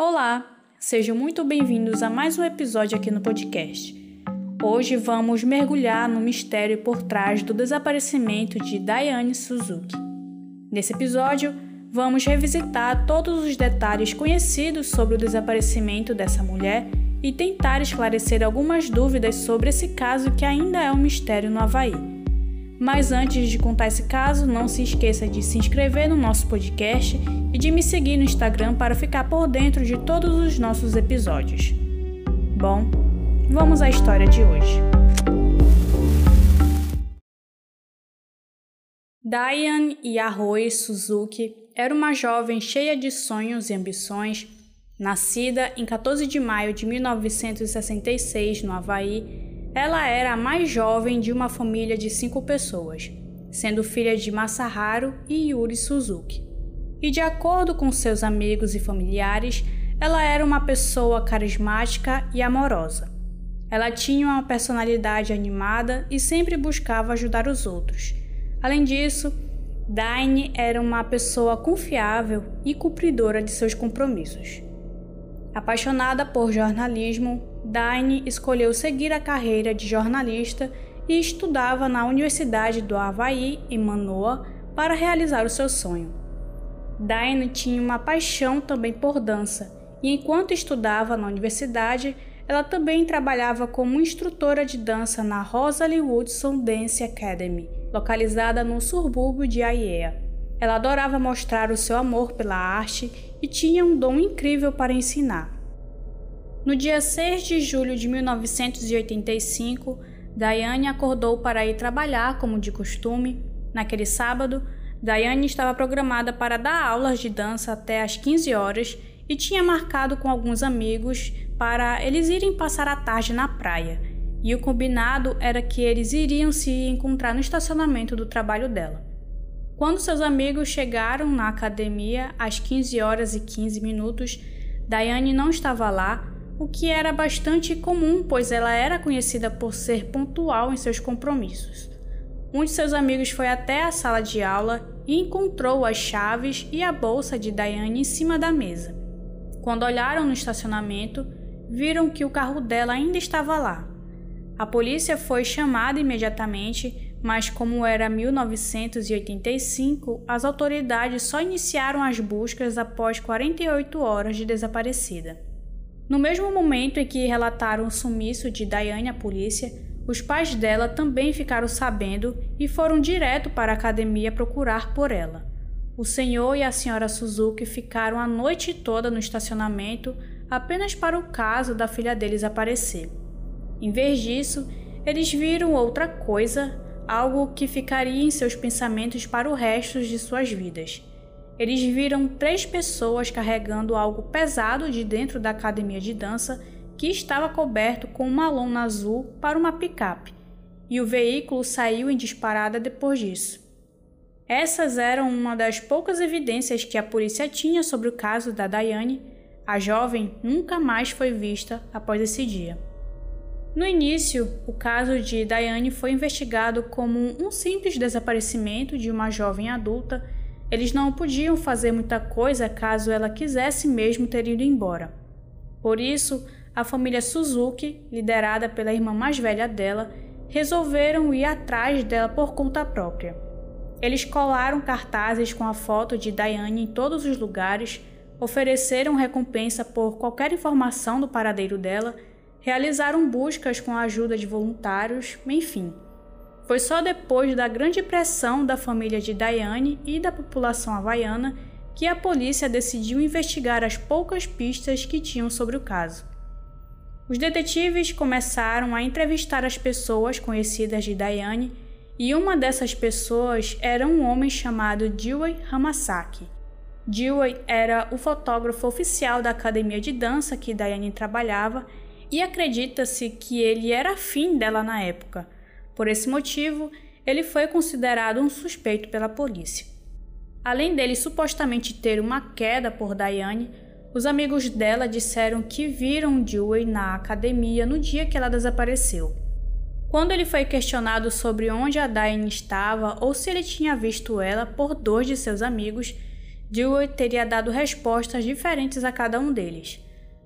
Olá, sejam muito bem-vindos a mais um episódio aqui no podcast. Hoje vamos mergulhar no mistério por trás do desaparecimento de Diane Suzuki. Nesse episódio, vamos revisitar todos os detalhes conhecidos sobre o desaparecimento dessa mulher e tentar esclarecer algumas dúvidas sobre esse caso que ainda é um mistério no Havaí. Mas antes de contar esse caso, não se esqueça de se inscrever no nosso podcast e de me seguir no Instagram para ficar por dentro de todos os nossos episódios. Bom, vamos à história de hoje. Diane Yahoi Suzuki era uma jovem cheia de sonhos e ambições, nascida em 14 de maio de 1966 no Havaí ela era a mais jovem de uma família de cinco pessoas, sendo filha de Masaharu e Yuri Suzuki. E de acordo com seus amigos e familiares, ela era uma pessoa carismática e amorosa. Ela tinha uma personalidade animada e sempre buscava ajudar os outros. Além disso, Daine era uma pessoa confiável e cumpridora de seus compromissos. Apaixonada por jornalismo, Daine escolheu seguir a carreira de jornalista e estudava na Universidade do Havaí, em Manoa, para realizar o seu sonho. Daine tinha uma paixão também por dança e, enquanto estudava na universidade, ela também trabalhava como instrutora de dança na Rosalie Woodson Dance Academy, localizada no subúrbio de Aiea. Ela adorava mostrar o seu amor pela arte e tinha um dom incrível para ensinar. No dia 6 de julho de 1985, Diane acordou para ir trabalhar como de costume. Naquele sábado, Diane estava programada para dar aulas de dança até às 15 horas e tinha marcado com alguns amigos para eles irem passar a tarde na praia. E o combinado era que eles iriam se encontrar no estacionamento do trabalho dela. Quando seus amigos chegaram na academia às 15 horas e 15 minutos, Diane não estava lá, o que era bastante comum, pois ela era conhecida por ser pontual em seus compromissos. Um de seus amigos foi até a sala de aula e encontrou as chaves e a bolsa de Diane em cima da mesa. Quando olharam no estacionamento, viram que o carro dela ainda estava lá. A polícia foi chamada imediatamente mas como era 1985, as autoridades só iniciaram as buscas após 48 horas de desaparecida. No mesmo momento em que relataram o sumiço de Diane à polícia, os pais dela também ficaram sabendo e foram direto para a academia procurar por ela. O senhor e a senhora Suzuki ficaram a noite toda no estacionamento apenas para o caso da filha deles aparecer. Em vez disso, eles viram outra coisa algo que ficaria em seus pensamentos para o resto de suas vidas. Eles viram três pessoas carregando algo pesado de dentro da academia de dança que estava coberto com uma lona azul para uma picape, e o veículo saiu em disparada depois disso. Essas eram uma das poucas evidências que a polícia tinha sobre o caso da Diane. A jovem nunca mais foi vista após esse dia. No início, o caso de Diane foi investigado como um simples desaparecimento de uma jovem adulta. Eles não podiam fazer muita coisa caso ela quisesse mesmo ter ido embora. Por isso, a família Suzuki, liderada pela irmã mais velha dela, resolveram ir atrás dela por conta própria. Eles colaram cartazes com a foto de Diane em todos os lugares, ofereceram recompensa por qualquer informação do paradeiro dela realizaram buscas com a ajuda de voluntários, enfim. Foi só depois da grande pressão da família de Diane e da população havaiana que a polícia decidiu investigar as poucas pistas que tinham sobre o caso. Os detetives começaram a entrevistar as pessoas conhecidas de Diane e uma dessas pessoas era um homem chamado Dewey Hamasaki. Dewey era o fotógrafo oficial da academia de dança que Diane trabalhava e acredita-se que ele era afim dela na época. Por esse motivo, ele foi considerado um suspeito pela polícia. Além dele supostamente ter uma queda por Diane, os amigos dela disseram que viram Dewey na academia no dia que ela desapareceu. Quando ele foi questionado sobre onde a Diane estava ou se ele tinha visto ela por dois de seus amigos, Dewey teria dado respostas diferentes a cada um deles.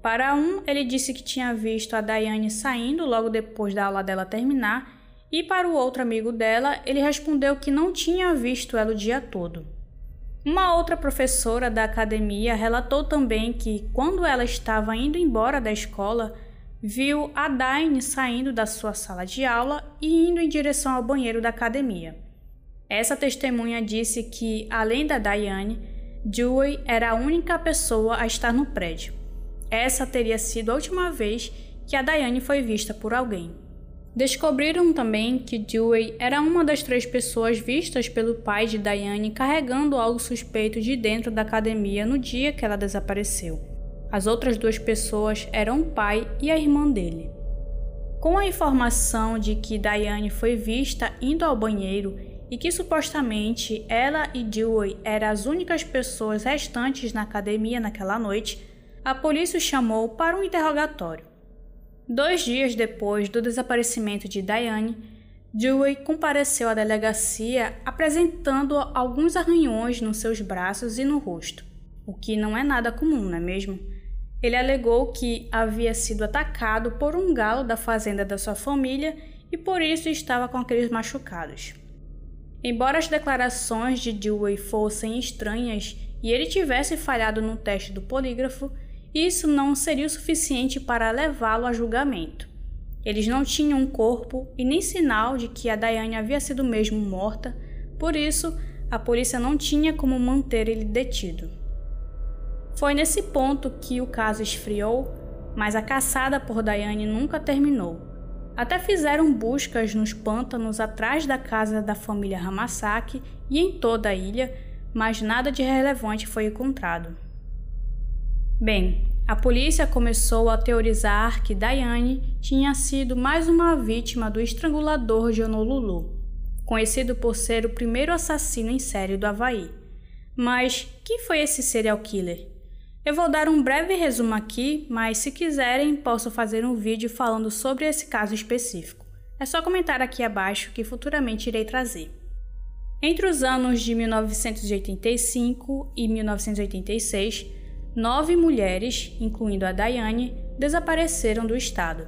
Para um, ele disse que tinha visto a Diane saindo logo depois da aula dela terminar, e para o outro amigo dela, ele respondeu que não tinha visto ela o dia todo. Uma outra professora da academia relatou também que, quando ela estava indo embora da escola, viu a Daine saindo da sua sala de aula e indo em direção ao banheiro da academia. Essa testemunha disse que, além da Diane, Dewey era a única pessoa a estar no prédio. Essa teria sido a última vez que a Diane foi vista por alguém. Descobriram também que Dewey era uma das três pessoas vistas pelo pai de Diane carregando algo suspeito de dentro da academia no dia que ela desapareceu. As outras duas pessoas eram o pai e a irmã dele. Com a informação de que Diane foi vista indo ao banheiro e que supostamente ela e Dewey eram as únicas pessoas restantes na academia naquela noite, a polícia o chamou para um interrogatório. Dois dias depois do desaparecimento de Diane, Dewey compareceu à delegacia apresentando alguns arranhões nos seus braços e no rosto, o que não é nada comum, não é mesmo? Ele alegou que havia sido atacado por um galo da fazenda da sua família e por isso estava com aqueles machucados. Embora as declarações de Dewey fossem estranhas e ele tivesse falhado no teste do polígrafo, isso não seria o suficiente para levá-lo a julgamento. Eles não tinham um corpo e nem sinal de que a Diane havia sido mesmo morta, por isso a polícia não tinha como manter ele detido. Foi nesse ponto que o caso esfriou, mas a caçada por Diane nunca terminou. Até fizeram buscas nos pântanos atrás da casa da família Hamasaki e em toda a ilha, mas nada de relevante foi encontrado. Bem, a polícia começou a teorizar que Diane tinha sido mais uma vítima do estrangulador de Honolulu, conhecido por ser o primeiro assassino em série do Havaí. Mas quem foi esse serial killer? Eu vou dar um breve resumo aqui, mas se quiserem, posso fazer um vídeo falando sobre esse caso específico. É só comentar aqui abaixo que futuramente irei trazer. Entre os anos de 1985 e 1986, nove mulheres, incluindo a Daiane, desapareceram do estado.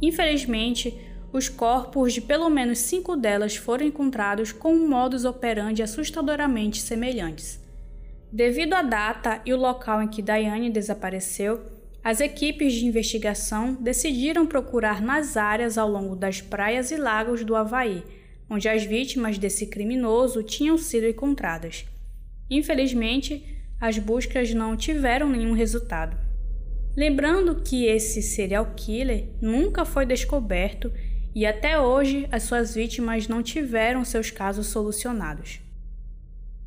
Infelizmente, os corpos de pelo menos cinco delas foram encontrados com um modus operandi assustadoramente semelhantes. Devido à data e o local em que Daiane desapareceu, as equipes de investigação decidiram procurar nas áreas ao longo das praias e lagos do Havaí, onde as vítimas desse criminoso tinham sido encontradas. Infelizmente, as buscas não tiveram nenhum resultado. Lembrando que esse serial killer nunca foi descoberto e até hoje as suas vítimas não tiveram seus casos solucionados.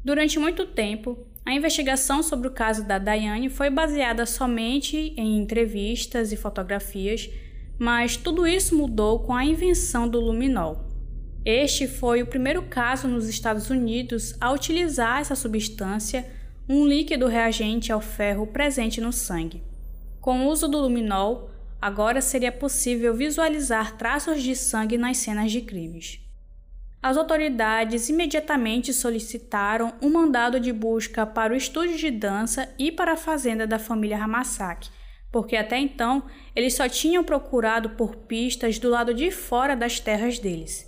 Durante muito tempo, a investigação sobre o caso da Diane foi baseada somente em entrevistas e fotografias, mas tudo isso mudou com a invenção do luminol. Este foi o primeiro caso nos Estados Unidos a utilizar essa substância um líquido reagente ao ferro presente no sangue. Com o uso do luminol, agora seria possível visualizar traços de sangue nas cenas de crimes. As autoridades imediatamente solicitaram um mandado de busca para o estúdio de dança e para a fazenda da família Hamasaki, porque até então eles só tinham procurado por pistas do lado de fora das terras deles.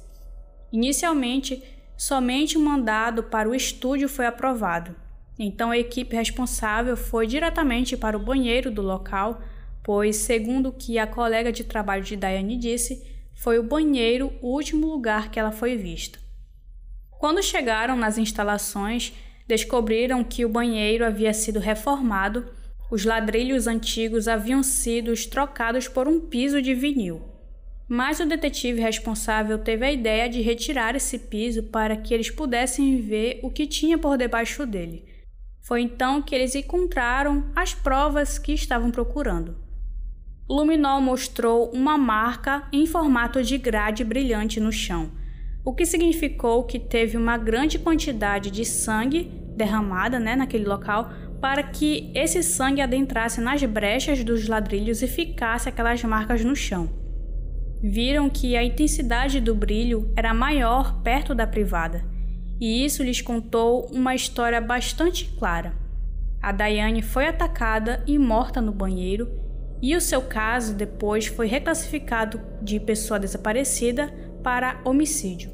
Inicialmente, somente um mandado para o estúdio foi aprovado, então a equipe responsável foi diretamente para o banheiro do local, pois, segundo o que a colega de trabalho de Diane disse, foi o banheiro o último lugar que ela foi vista. Quando chegaram nas instalações, descobriram que o banheiro havia sido reformado, os ladrilhos antigos haviam sido trocados por um piso de vinil. Mas o detetive responsável teve a ideia de retirar esse piso para que eles pudessem ver o que tinha por debaixo dele. Foi então que eles encontraram as provas que estavam procurando. Luminol mostrou uma marca em formato de grade brilhante no chão, o que significou que teve uma grande quantidade de sangue derramada né, naquele local para que esse sangue adentrasse nas brechas dos ladrilhos e ficasse aquelas marcas no chão. Viram que a intensidade do brilho era maior perto da privada e isso lhes contou uma história bastante clara. A Daiane foi atacada e morta no banheiro, e o seu caso depois foi reclassificado de pessoa desaparecida para homicídio.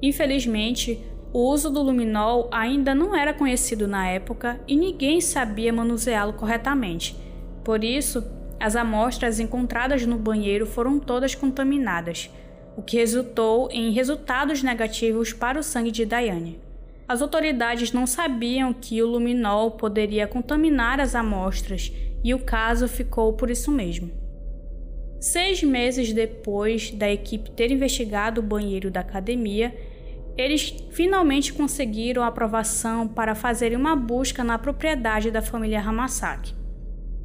Infelizmente, o uso do luminol ainda não era conhecido na época e ninguém sabia manuseá-lo corretamente. Por isso, as amostras encontradas no banheiro foram todas contaminadas, o que resultou em resultados negativos para o sangue de Diane. As autoridades não sabiam que o luminol poderia contaminar as amostras e o caso ficou por isso mesmo. Seis meses depois da equipe ter investigado o banheiro da academia, eles finalmente conseguiram a aprovação para fazerem uma busca na propriedade da família Hamasaki.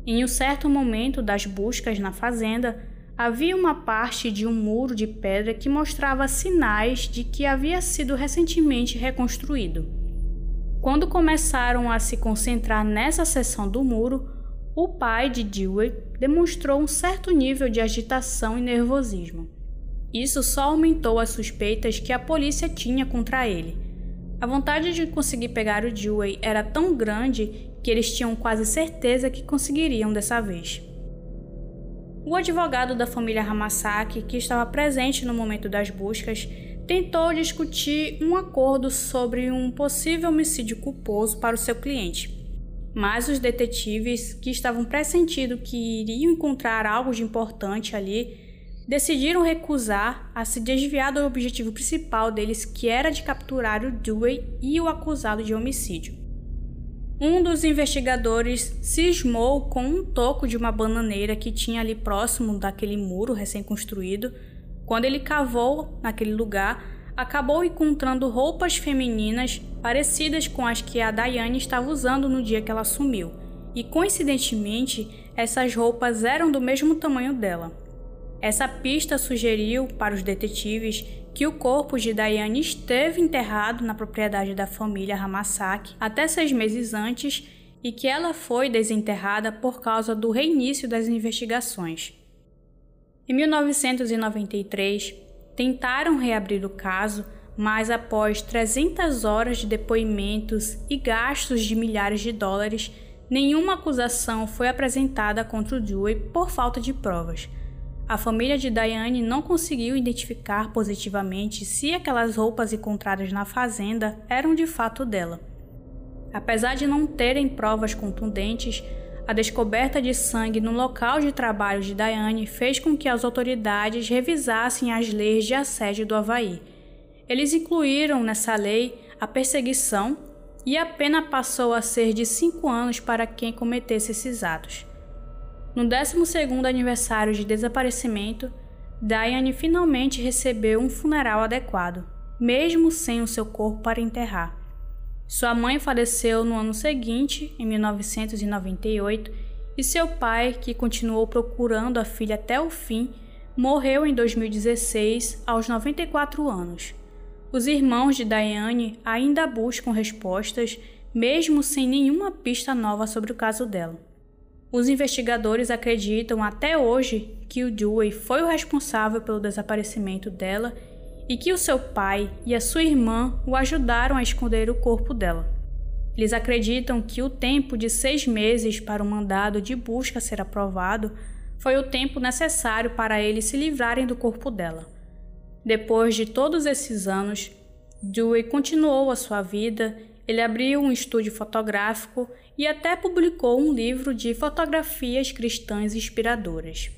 Em um certo momento das buscas na fazenda, havia uma parte de um muro de pedra que mostrava sinais de que havia sido recentemente reconstruído. Quando começaram a se concentrar nessa seção do muro, o pai de Dewey demonstrou um certo nível de agitação e nervosismo. Isso só aumentou as suspeitas que a polícia tinha contra ele. A vontade de conseguir pegar o Dewey era tão grande que eles tinham quase certeza que conseguiriam dessa vez. O advogado da família Hamasaki, que estava presente no momento das buscas, tentou discutir um acordo sobre um possível homicídio culposo para o seu cliente. Mas os detetives, que estavam pressentindo que iriam encontrar algo de importante ali, decidiram recusar a se desviar do objetivo principal deles, que era de capturar o Dewey e o acusado de homicídio. Um dos investigadores cismou com um toco de uma bananeira que tinha ali próximo daquele muro recém-construído. Quando ele cavou naquele lugar, acabou encontrando roupas femininas parecidas com as que a Diane estava usando no dia que ela sumiu. E coincidentemente, essas roupas eram do mesmo tamanho dela. Essa pista sugeriu para os detetives que o corpo de Diane esteve enterrado na propriedade da família Hamasaki até seis meses antes e que ela foi desenterrada por causa do reinício das investigações. Em 1993, tentaram reabrir o caso, mas após 300 horas de depoimentos e gastos de milhares de dólares, nenhuma acusação foi apresentada contra o Dewey por falta de provas. A família de Diane não conseguiu identificar positivamente se aquelas roupas encontradas na fazenda eram de fato dela. Apesar de não terem provas contundentes, a descoberta de sangue no local de trabalho de Diane fez com que as autoridades revisassem as leis de assédio do Havaí. Eles incluíram nessa lei a perseguição e a pena passou a ser de cinco anos para quem cometesse esses atos. No 12º aniversário de desaparecimento, Diane finalmente recebeu um funeral adequado, mesmo sem o seu corpo para enterrar. Sua mãe faleceu no ano seguinte, em 1998, e seu pai, que continuou procurando a filha até o fim, morreu em 2016, aos 94 anos. Os irmãos de Diane ainda buscam respostas, mesmo sem nenhuma pista nova sobre o caso dela. Os investigadores acreditam até hoje que o Dewey foi o responsável pelo desaparecimento dela e que o seu pai e a sua irmã o ajudaram a esconder o corpo dela. Eles acreditam que o tempo de seis meses para o mandado de busca ser aprovado foi o tempo necessário para eles se livrarem do corpo dela. Depois de todos esses anos, Dewey continuou a sua vida ele abriu um estúdio fotográfico e até publicou um livro de fotografias cristãs inspiradoras.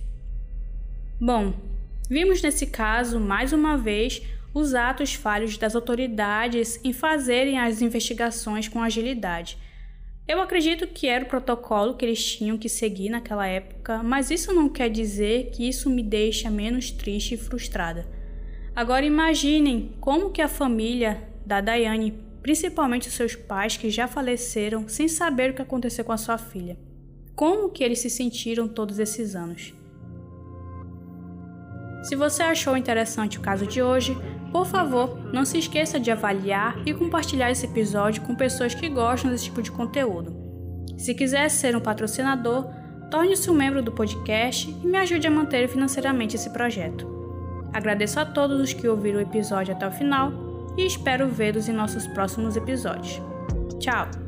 Bom, vimos nesse caso, mais uma vez, os atos falhos das autoridades em fazerem as investigações com agilidade. Eu acredito que era o protocolo que eles tinham que seguir naquela época, mas isso não quer dizer que isso me deixa menos triste e frustrada. Agora imaginem como que a família da Daiane principalmente seus pais que já faleceram sem saber o que aconteceu com a sua filha. Como que eles se sentiram todos esses anos? Se você achou interessante o caso de hoje, por favor, não se esqueça de avaliar e compartilhar esse episódio com pessoas que gostam desse tipo de conteúdo. Se quiser ser um patrocinador, torne-se um membro do podcast e me ajude a manter financeiramente esse projeto. Agradeço a todos os que ouviram o episódio até o final e espero vê-los em nossos próximos episódios. Tchau!